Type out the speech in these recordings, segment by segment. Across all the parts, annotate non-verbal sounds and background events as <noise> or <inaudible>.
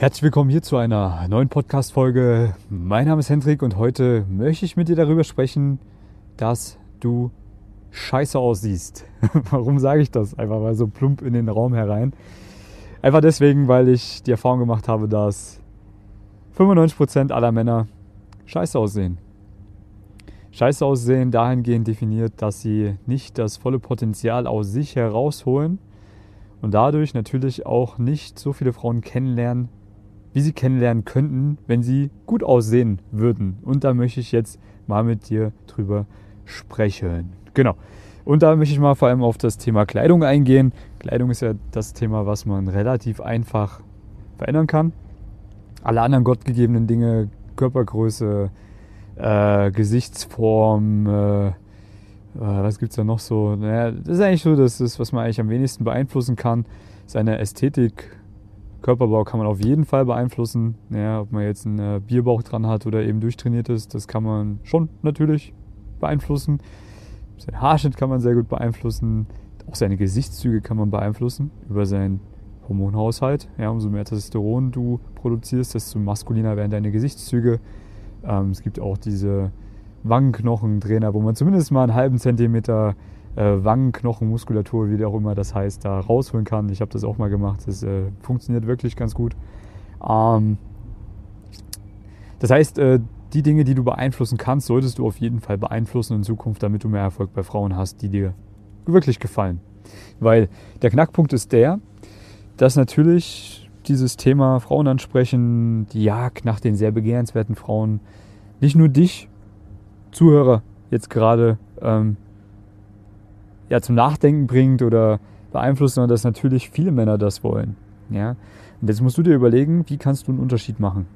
Herzlich willkommen hier zu einer neuen Podcast-Folge. Mein Name ist Hendrik und heute möchte ich mit dir darüber sprechen, dass du scheiße aussiehst. <laughs> Warum sage ich das? Einfach mal so plump in den Raum herein. Einfach deswegen, weil ich die Erfahrung gemacht habe, dass 95% aller Männer scheiße aussehen. Scheiße aussehen dahingehend definiert, dass sie nicht das volle Potenzial aus sich herausholen und dadurch natürlich auch nicht so viele Frauen kennenlernen, wie sie kennenlernen könnten, wenn sie gut aussehen würden. Und da möchte ich jetzt mal mit dir drüber sprechen. Genau. Und da möchte ich mal vor allem auf das Thema Kleidung eingehen. Kleidung ist ja das Thema, was man relativ einfach verändern kann. Alle anderen gottgegebenen Dinge, Körpergröße, äh, Gesichtsform, äh, äh was gibt es da noch so? Naja, das ist eigentlich so das, ist, was man eigentlich am wenigsten beeinflussen kann. Seine Ästhetik Körperbau kann man auf jeden Fall beeinflussen. Ja, ob man jetzt einen äh, Bierbauch dran hat oder eben durchtrainiert ist, das kann man schon natürlich beeinflussen. Sein Haarschnitt kann man sehr gut beeinflussen. Auch seine Gesichtszüge kann man beeinflussen über seinen Hormonhaushalt. Ja, umso mehr Testosteron du produzierst, desto maskuliner werden deine Gesichtszüge. Ähm, es gibt auch diese Wangenknochentrainer, wo man zumindest mal einen halben Zentimeter Wangenknochenmuskulatur, wie auch immer das heißt, da rausholen kann. Ich habe das auch mal gemacht. Das äh, funktioniert wirklich ganz gut. Ähm, das heißt, äh, die Dinge, die du beeinflussen kannst, solltest du auf jeden Fall beeinflussen in Zukunft, damit du mehr Erfolg bei Frauen hast, die dir wirklich gefallen. Weil der Knackpunkt ist der, dass natürlich dieses Thema Frauen ansprechen, die Jagd nach den sehr begehrenswerten Frauen, nicht nur dich, Zuhörer, jetzt gerade ähm, ja, zum Nachdenken bringt oder beeinflusst, sondern dass natürlich viele Männer das wollen. Ja? Und jetzt musst du dir überlegen, wie kannst du einen Unterschied machen?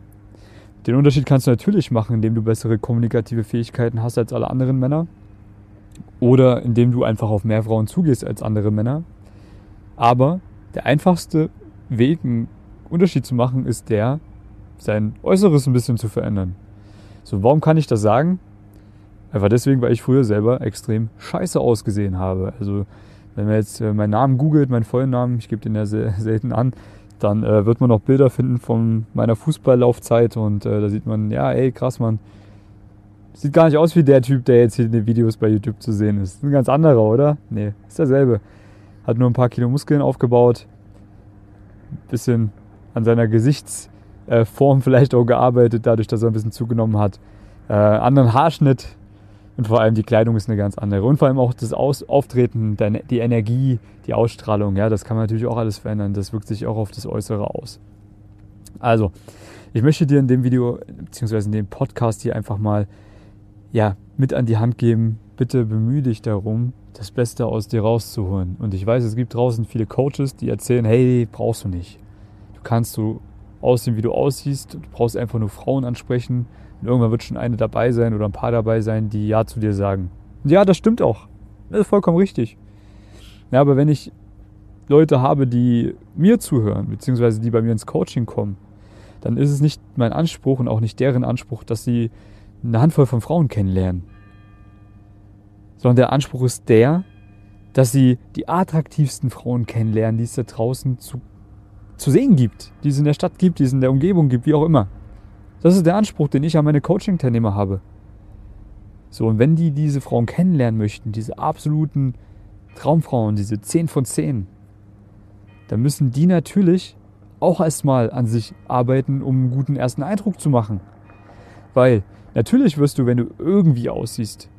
Den Unterschied kannst du natürlich machen, indem du bessere kommunikative Fähigkeiten hast als alle anderen Männer oder indem du einfach auf mehr Frauen zugehst als andere Männer. Aber der einfachste Weg, einen Unterschied zu machen, ist der, sein Äußeres ein bisschen zu verändern. So, warum kann ich das sagen? Einfach deswegen, weil ich früher selber extrem scheiße ausgesehen habe. Also wenn man jetzt äh, meinen Namen googelt, meinen vollen Namen, ich gebe den ja sehr <laughs> selten an, dann äh, wird man noch Bilder finden von meiner Fußballlaufzeit und äh, da sieht man, ja, ey, krass, man. Sieht gar nicht aus wie der Typ, der jetzt hier in den Videos bei YouTube zu sehen ist. Ein ganz anderer, oder? Nee, ist derselbe. Hat nur ein paar Kilo Muskeln aufgebaut. Bisschen an seiner Gesichtsform vielleicht auch gearbeitet, dadurch, dass er ein bisschen zugenommen hat. Äh, anderen Haarschnitt, und vor allem die Kleidung ist eine ganz andere. Und vor allem auch das Aus Auftreten, die Energie, die Ausstrahlung, ja, das kann man natürlich auch alles verändern. Das wirkt sich auch auf das Äußere aus. Also, ich möchte dir in dem Video, beziehungsweise in dem Podcast hier einfach mal, ja, mit an die Hand geben. Bitte bemühe dich darum, das Beste aus dir rauszuholen. Und ich weiß, es gibt draußen viele Coaches, die erzählen, hey, brauchst du nicht. Du kannst so aussehen, wie du aussiehst. Du brauchst einfach nur Frauen ansprechen und irgendwann wird schon eine dabei sein oder ein paar dabei sein, die Ja zu dir sagen. Und ja, das stimmt auch. Das ist vollkommen richtig. Ja, aber wenn ich Leute habe, die mir zuhören, beziehungsweise die bei mir ins Coaching kommen, dann ist es nicht mein Anspruch und auch nicht deren Anspruch, dass sie eine Handvoll von Frauen kennenlernen. Sondern der Anspruch ist der, dass sie die attraktivsten Frauen kennenlernen, die es da draußen zu, zu sehen gibt, die es in der Stadt gibt, die es in der Umgebung gibt, wie auch immer. Das ist der Anspruch, den ich an meine Coaching-Teilnehmer habe. So, und wenn die diese Frauen kennenlernen möchten, diese absoluten Traumfrauen, diese 10 von 10, dann müssen die natürlich auch erstmal an sich arbeiten, um einen guten ersten Eindruck zu machen. Weil natürlich wirst du, wenn du irgendwie aussiehst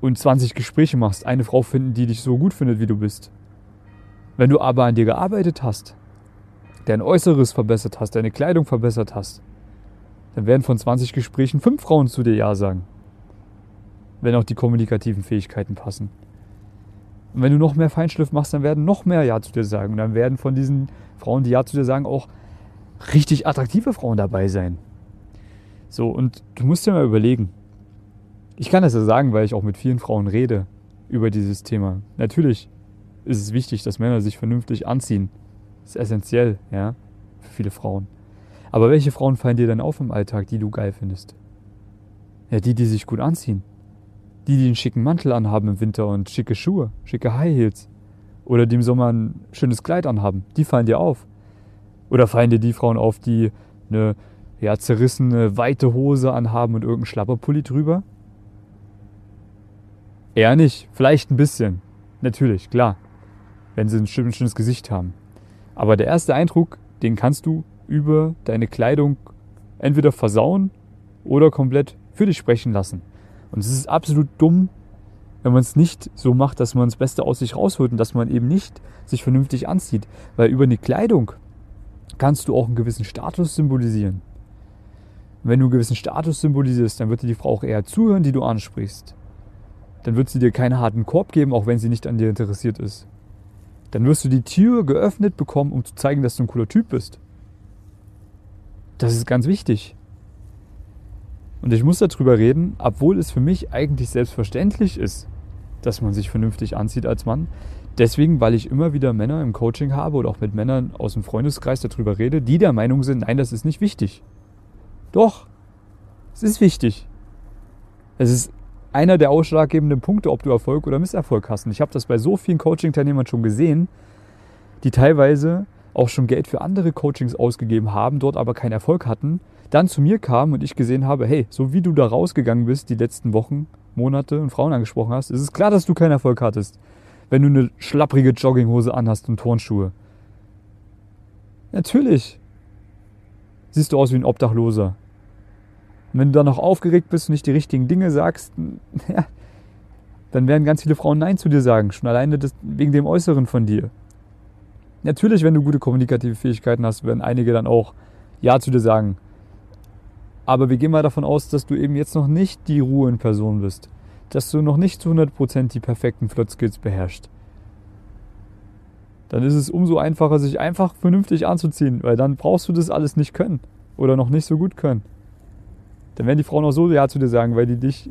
und 20 Gespräche machst, eine Frau finden, die dich so gut findet, wie du bist. Wenn du aber an dir gearbeitet hast, dein Äußeres verbessert hast, deine Kleidung verbessert hast, dann werden von 20 Gesprächen fünf Frauen zu dir Ja sagen. Wenn auch die kommunikativen Fähigkeiten passen. Und wenn du noch mehr Feinschliff machst, dann werden noch mehr Ja zu dir sagen. Und dann werden von diesen Frauen, die Ja zu dir sagen, auch richtig attraktive Frauen dabei sein. So, und du musst dir mal überlegen. Ich kann das ja sagen, weil ich auch mit vielen Frauen rede über dieses Thema. Natürlich ist es wichtig, dass Männer sich vernünftig anziehen. Das ist essentiell, ja, für viele Frauen. Aber welche Frauen fallen dir dann auf im Alltag, die du geil findest? Ja, die, die sich gut anziehen. Die, die einen schicken Mantel anhaben im Winter und schicke Schuhe, schicke High Heels. Oder die im Sommer ein schönes Kleid anhaben. Die fallen dir auf. Oder fallen dir die Frauen auf, die eine ja, zerrissene, weite Hose anhaben und irgendeinen Schlapperpulli drüber? Eher nicht. Vielleicht ein bisschen. Natürlich, klar. Wenn sie ein schönes Gesicht haben. Aber der erste Eindruck, den kannst du über deine Kleidung entweder versauen oder komplett für dich sprechen lassen. Und es ist absolut dumm, wenn man es nicht so macht, dass man das Beste aus sich rausholt und dass man eben nicht sich vernünftig anzieht. Weil über eine Kleidung kannst du auch einen gewissen Status symbolisieren. Und wenn du einen gewissen Status symbolisierst, dann wird dir die Frau auch eher zuhören, die du ansprichst. Dann wird sie dir keinen harten Korb geben, auch wenn sie nicht an dir interessiert ist. Dann wirst du die Tür geöffnet bekommen, um zu zeigen, dass du ein cooler Typ bist. Das ist ganz wichtig. Und ich muss darüber reden, obwohl es für mich eigentlich selbstverständlich ist, dass man sich vernünftig anzieht als Mann. Deswegen, weil ich immer wieder Männer im Coaching habe oder auch mit Männern aus dem Freundeskreis darüber rede, die der Meinung sind, nein, das ist nicht wichtig. Doch, es ist wichtig. Es ist einer der ausschlaggebenden Punkte, ob du Erfolg oder Misserfolg hast. Und ich habe das bei so vielen Coaching-Teilnehmern schon gesehen, die teilweise auch schon Geld für andere Coachings ausgegeben haben, dort aber keinen Erfolg hatten, dann zu mir kamen und ich gesehen habe, hey, so wie du da rausgegangen bist die letzten Wochen, Monate und Frauen angesprochen hast, ist es klar, dass du keinen Erfolg hattest, wenn du eine schlapprige Jogginghose anhast und Turnschuhe. Natürlich siehst du aus wie ein Obdachloser. Und wenn du dann noch aufgeregt bist und nicht die richtigen Dinge sagst, <laughs> ja, dann werden ganz viele Frauen Nein zu dir sagen, schon alleine wegen dem Äußeren von dir. Natürlich, wenn du gute kommunikative Fähigkeiten hast, werden einige dann auch Ja zu dir sagen. Aber wir gehen mal davon aus, dass du eben jetzt noch nicht die Ruhe in Person bist. Dass du noch nicht zu 100% die perfekten Flot-Skills beherrschst. Dann ist es umso einfacher, sich einfach vernünftig anzuziehen, weil dann brauchst du das alles nicht können. Oder noch nicht so gut können. Dann werden die Frauen auch so Ja zu dir sagen, weil die dich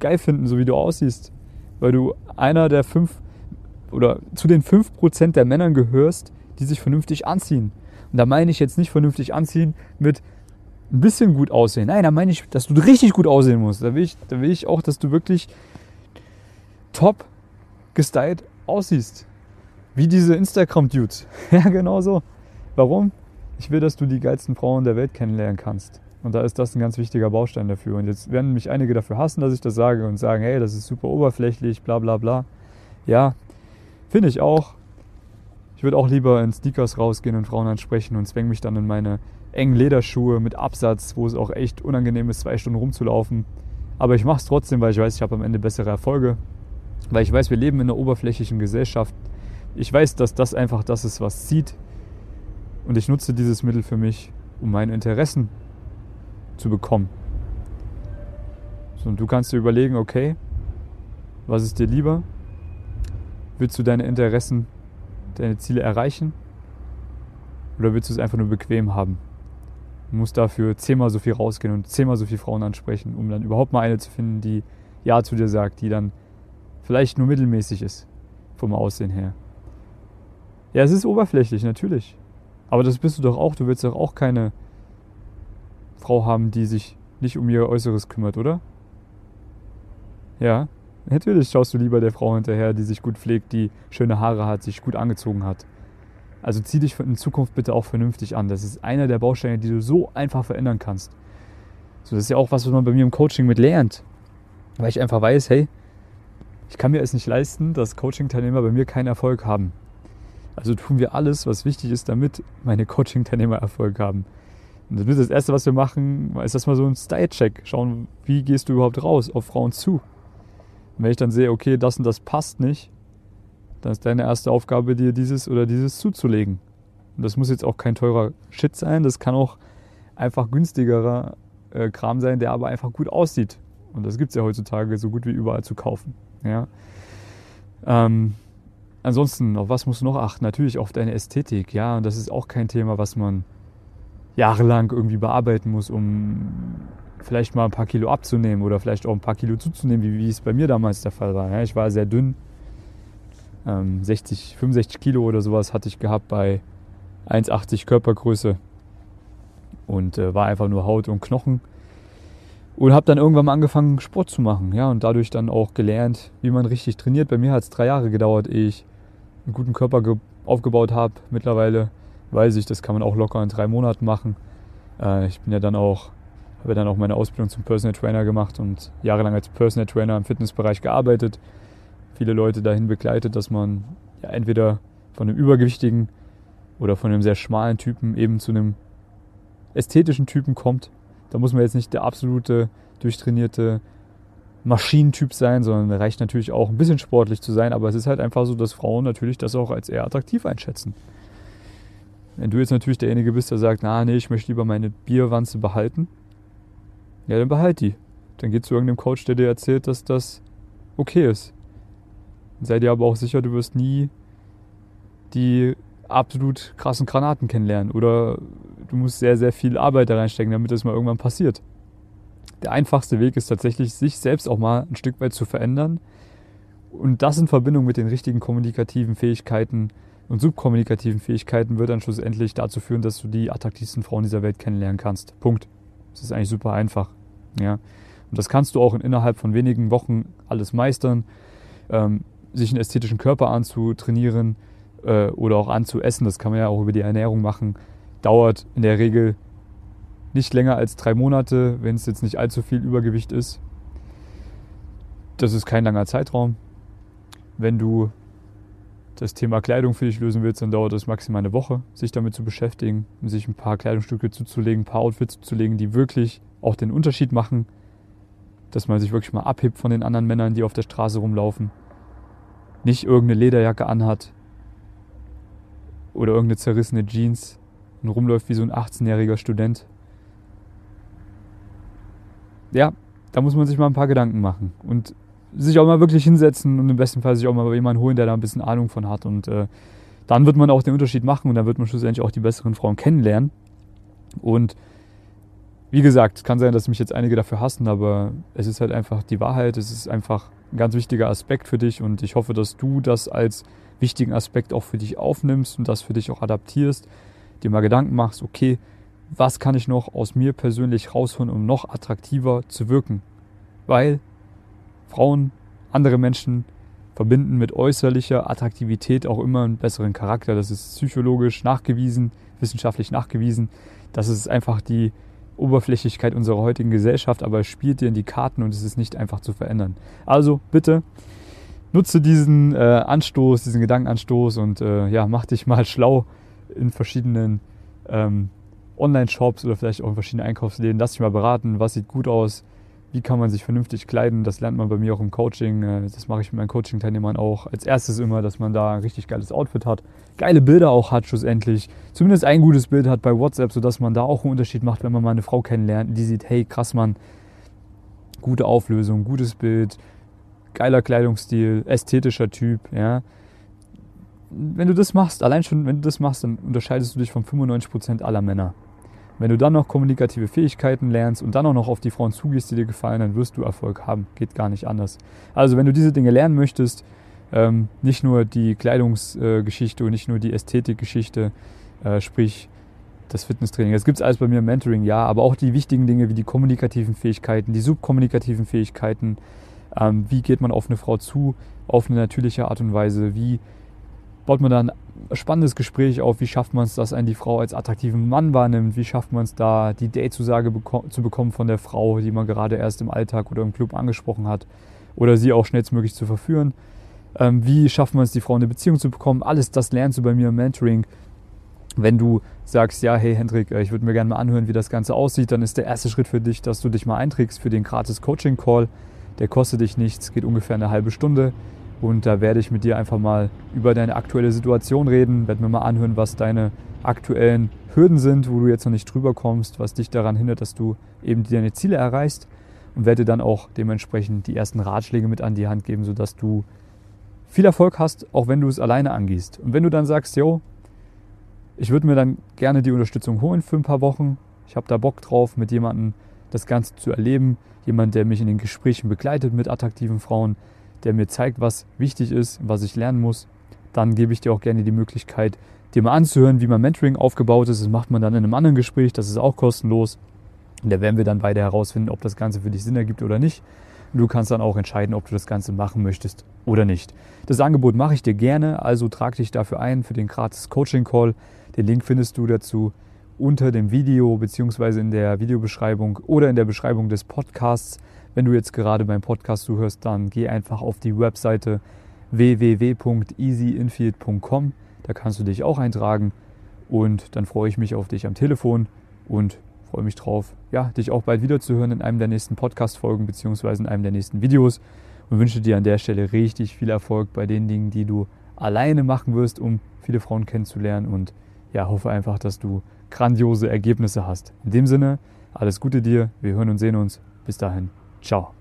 geil finden, so wie du aussiehst. Weil du einer der fünf oder zu den fünf Prozent der Männern gehörst, die sich vernünftig anziehen. Und da meine ich jetzt nicht vernünftig anziehen mit ein bisschen gut aussehen. Nein, da meine ich, dass du richtig gut aussehen musst. Da will ich, da will ich auch, dass du wirklich top gestylt aussiehst. Wie diese Instagram-Dudes. <laughs> ja, genau so. Warum? Ich will, dass du die geilsten Frauen der Welt kennenlernen kannst. Und da ist das ein ganz wichtiger Baustein dafür. Und jetzt werden mich einige dafür hassen, dass ich das sage und sagen, hey, das ist super oberflächlich, bla bla bla. Ja, finde ich auch. Ich würde auch lieber in Sneakers rausgehen und Frauen ansprechen und zwänge mich dann in meine engen Lederschuhe mit Absatz, wo es auch echt unangenehm ist, zwei Stunden rumzulaufen. Aber ich mache es trotzdem, weil ich weiß, ich habe am Ende bessere Erfolge. Weil ich weiß, wir leben in einer oberflächlichen Gesellschaft. Ich weiß, dass das einfach das ist, was zieht. Und ich nutze dieses Mittel für mich, um meine Interessen zu bekommen. So, und du kannst dir überlegen, okay, was ist dir lieber? Willst du deine Interessen, deine Ziele erreichen? Oder willst du es einfach nur bequem haben? Du musst dafür zehnmal so viel rausgehen und zehnmal so viele Frauen ansprechen, um dann überhaupt mal eine zu finden, die Ja zu dir sagt, die dann vielleicht nur mittelmäßig ist vom Aussehen her. Ja, es ist oberflächlich, natürlich. Aber das bist du doch auch. Du willst doch auch keine Frau haben, die sich nicht um ihr Äußeres kümmert, oder? Ja, natürlich schaust du lieber der Frau hinterher, die sich gut pflegt, die schöne Haare hat, sich gut angezogen hat. Also zieh dich in Zukunft bitte auch vernünftig an. Das ist einer der Bausteine, die du so einfach verändern kannst. So, das ist ja auch was, was man bei mir im Coaching mit lernt. Weil ich einfach weiß, hey, ich kann mir es nicht leisten, dass Coaching-Teilnehmer bei mir keinen Erfolg haben. Also tun wir alles, was wichtig ist, damit meine Coaching-Teilnehmer Erfolg haben. Und das, das Erste, was wir machen, ist erstmal so ein Style-Check. Schauen, wie gehst du überhaupt raus auf Frauen zu. Und wenn ich dann sehe, okay, das und das passt nicht, dann ist deine erste Aufgabe, dir dieses oder dieses zuzulegen. Und das muss jetzt auch kein teurer Shit sein, das kann auch einfach günstigerer äh, Kram sein, der aber einfach gut aussieht. Und das gibt es ja heutzutage so gut wie überall zu kaufen. Ja. Ähm, ansonsten, auf was musst du noch achten? Natürlich auf deine Ästhetik, ja. Und das ist auch kein Thema, was man jahrelang irgendwie bearbeiten muss, um vielleicht mal ein paar Kilo abzunehmen oder vielleicht auch ein paar Kilo zuzunehmen, wie, wie es bei mir damals der Fall war. Ja, ich war sehr dünn, ähm, 60, 65 Kilo oder sowas hatte ich gehabt bei 1,80 Körpergröße und äh, war einfach nur Haut und Knochen. Und habe dann irgendwann mal angefangen, Sport zu machen. Ja, und dadurch dann auch gelernt, wie man richtig trainiert. Bei mir hat es drei Jahre gedauert, ehe ich einen guten Körper aufgebaut habe. Mittlerweile weiß ich, das kann man auch locker in drei Monaten machen. Äh, ich bin ja dann auch, habe dann auch meine Ausbildung zum Personal Trainer gemacht und jahrelang als Personal Trainer im Fitnessbereich gearbeitet. Viele Leute dahin begleitet, dass man ja entweder von einem übergewichtigen oder von einem sehr schmalen Typen eben zu einem ästhetischen Typen kommt. Da muss man jetzt nicht der absolute, durchtrainierte Maschinentyp sein, sondern reicht natürlich auch ein bisschen sportlich zu sein, aber es ist halt einfach so, dass Frauen natürlich das auch als eher attraktiv einschätzen. Wenn du jetzt natürlich derjenige bist, der sagt, na nee, ich möchte lieber meine Bierwanze behalten, ja, dann behalt die. Dann geh zu irgendeinem Coach, der dir erzählt, dass das okay ist. Sei dir aber auch sicher, du wirst nie die absolut krassen Granaten kennenlernen oder du musst sehr, sehr viel Arbeit da reinstecken, damit das mal irgendwann passiert. Der einfachste Weg ist tatsächlich, sich selbst auch mal ein Stück weit zu verändern und das in Verbindung mit den richtigen kommunikativen Fähigkeiten und subkommunikativen Fähigkeiten wird dann schlussendlich dazu führen, dass du die attraktivsten Frauen dieser Welt kennenlernen kannst. Punkt. Das ist eigentlich super einfach. Ja. Und das kannst du auch in, innerhalb von wenigen Wochen alles meistern. Ähm, sich einen ästhetischen Körper anzutrainieren äh, oder auch anzuessen, das kann man ja auch über die Ernährung machen, dauert in der Regel nicht länger als drei Monate, wenn es jetzt nicht allzu viel Übergewicht ist. Das ist kein langer Zeitraum. Wenn du das Thema Kleidung für dich lösen willst, dann dauert es maximal eine Woche, sich damit zu beschäftigen, sich ein paar Kleidungsstücke zuzulegen, ein paar Outfits zuzulegen, die wirklich auch den Unterschied machen, dass man sich wirklich mal abhebt von den anderen Männern, die auf der Straße rumlaufen. Nicht irgendeine Lederjacke anhat oder irgendeine zerrissene Jeans und rumläuft wie so ein 18-jähriger Student. Ja, da muss man sich mal ein paar Gedanken machen. Und sich auch mal wirklich hinsetzen und im besten Fall sich auch mal jemanden holen, der da ein bisschen Ahnung von hat. Und äh, dann wird man auch den Unterschied machen und dann wird man schlussendlich auch die besseren Frauen kennenlernen. Und wie gesagt, es kann sein, dass mich jetzt einige dafür hassen, aber es ist halt einfach die Wahrheit. Es ist einfach ein ganz wichtiger Aspekt für dich und ich hoffe, dass du das als wichtigen Aspekt auch für dich aufnimmst und das für dich auch adaptierst, dir mal Gedanken machst, okay, was kann ich noch aus mir persönlich rausholen, um noch attraktiver zu wirken? Weil Frauen, andere Menschen verbinden mit äußerlicher Attraktivität auch immer einen besseren Charakter. Das ist psychologisch nachgewiesen, wissenschaftlich nachgewiesen. Das ist einfach die Oberflächlichkeit unserer heutigen Gesellschaft, aber es spielt dir in die Karten und es ist nicht einfach zu verändern. Also bitte nutze diesen äh, Anstoß, diesen Gedankenanstoß und äh, ja, mach dich mal schlau in verschiedenen ähm, Online-Shops oder vielleicht auch in verschiedenen Einkaufsläden. Lass dich mal beraten, was sieht gut aus, wie kann man sich vernünftig kleiden. Das lernt man bei mir auch im Coaching. Äh, das mache ich mit meinen Coaching-Teilnehmern auch. Als erstes immer, dass man da ein richtig geiles Outfit hat, geile Bilder auch hat schlussendlich. Zumindest ein gutes Bild hat bei WhatsApp, sodass man da auch einen Unterschied macht, wenn man mal eine Frau kennenlernt, die sieht, hey krass Mann, gute Auflösung, gutes Bild, geiler Kleidungsstil, ästhetischer Typ, ja. Wenn du das machst, allein schon, wenn du das machst, dann unterscheidest du dich von 95% aller Männer. Wenn du dann noch kommunikative Fähigkeiten lernst und dann auch noch auf die Frauen zugehst, die dir gefallen, dann wirst du Erfolg haben. Geht gar nicht anders. Also wenn du diese Dinge lernen möchtest, ähm, nicht nur die Kleidungsgeschichte und nicht nur die Ästhetikgeschichte, äh, sprich das Fitnesstraining. Das gibt es alles bei mir im Mentoring, ja, aber auch die wichtigen Dinge wie die kommunikativen Fähigkeiten, die subkommunikativen Fähigkeiten, ähm, wie geht man auf eine Frau zu, auf eine natürliche Art und Weise, wie baut man da ein spannendes Gespräch auf, wie schafft man es, dass einen die Frau als attraktiven Mann wahrnimmt, wie schafft man es da, die Datezusage beko zu bekommen von der Frau, die man gerade erst im Alltag oder im Club angesprochen hat, oder sie auch schnellstmöglich zu verführen. Ähm, wie schafft man es, die Frau in eine Beziehung zu bekommen? Alles das lernst du bei mir im Mentoring. Wenn du sagst, ja, hey Hendrik, äh, ich würde mir gerne mal anhören, wie das Ganze aussieht, dann ist der erste Schritt für dich, dass du dich mal einträgst für den gratis Coaching Call. Der kostet dich nichts, geht ungefähr eine halbe Stunde. Und da werde ich mit dir einfach mal über deine aktuelle Situation reden, werde mir mal anhören, was deine aktuellen Hürden sind, wo du jetzt noch nicht drüber kommst, was dich daran hindert, dass du eben deine Ziele erreichst. Und werde dann auch dementsprechend die ersten Ratschläge mit an die Hand geben, sodass du viel Erfolg hast, auch wenn du es alleine angehst. Und wenn du dann sagst, yo, ich würde mir dann gerne die Unterstützung holen für ein paar Wochen, ich habe da Bock drauf, mit jemandem das Ganze zu erleben, jemand, der mich in den Gesprächen begleitet mit attraktiven Frauen, der mir zeigt, was wichtig ist, was ich lernen muss, dann gebe ich dir auch gerne die Möglichkeit, dir mal anzuhören, wie mein Mentoring aufgebaut ist. Das macht man dann in einem anderen Gespräch, das ist auch kostenlos. Und da werden wir dann beide herausfinden, ob das Ganze für dich Sinn ergibt oder nicht. Du kannst dann auch entscheiden, ob du das Ganze machen möchtest oder nicht. Das Angebot mache ich dir gerne, also trag dich dafür ein für den gratis Coaching Call. Den Link findest du dazu unter dem Video beziehungsweise in der Videobeschreibung oder in der Beschreibung des Podcasts. Wenn du jetzt gerade beim Podcast zuhörst, dann geh einfach auf die Webseite www.easyinfield.com. Da kannst du dich auch eintragen und dann freue ich mich auf dich am Telefon und freue mich drauf, ja, dich auch bald wiederzuhören in einem der nächsten Podcast-Folgen beziehungsweise in einem der nächsten Videos und wünsche dir an der Stelle richtig viel Erfolg bei den Dingen, die du alleine machen wirst, um viele Frauen kennenzulernen und ja, hoffe einfach, dass du grandiose Ergebnisse hast. In dem Sinne, alles Gute dir, wir hören und sehen uns. Bis dahin, ciao.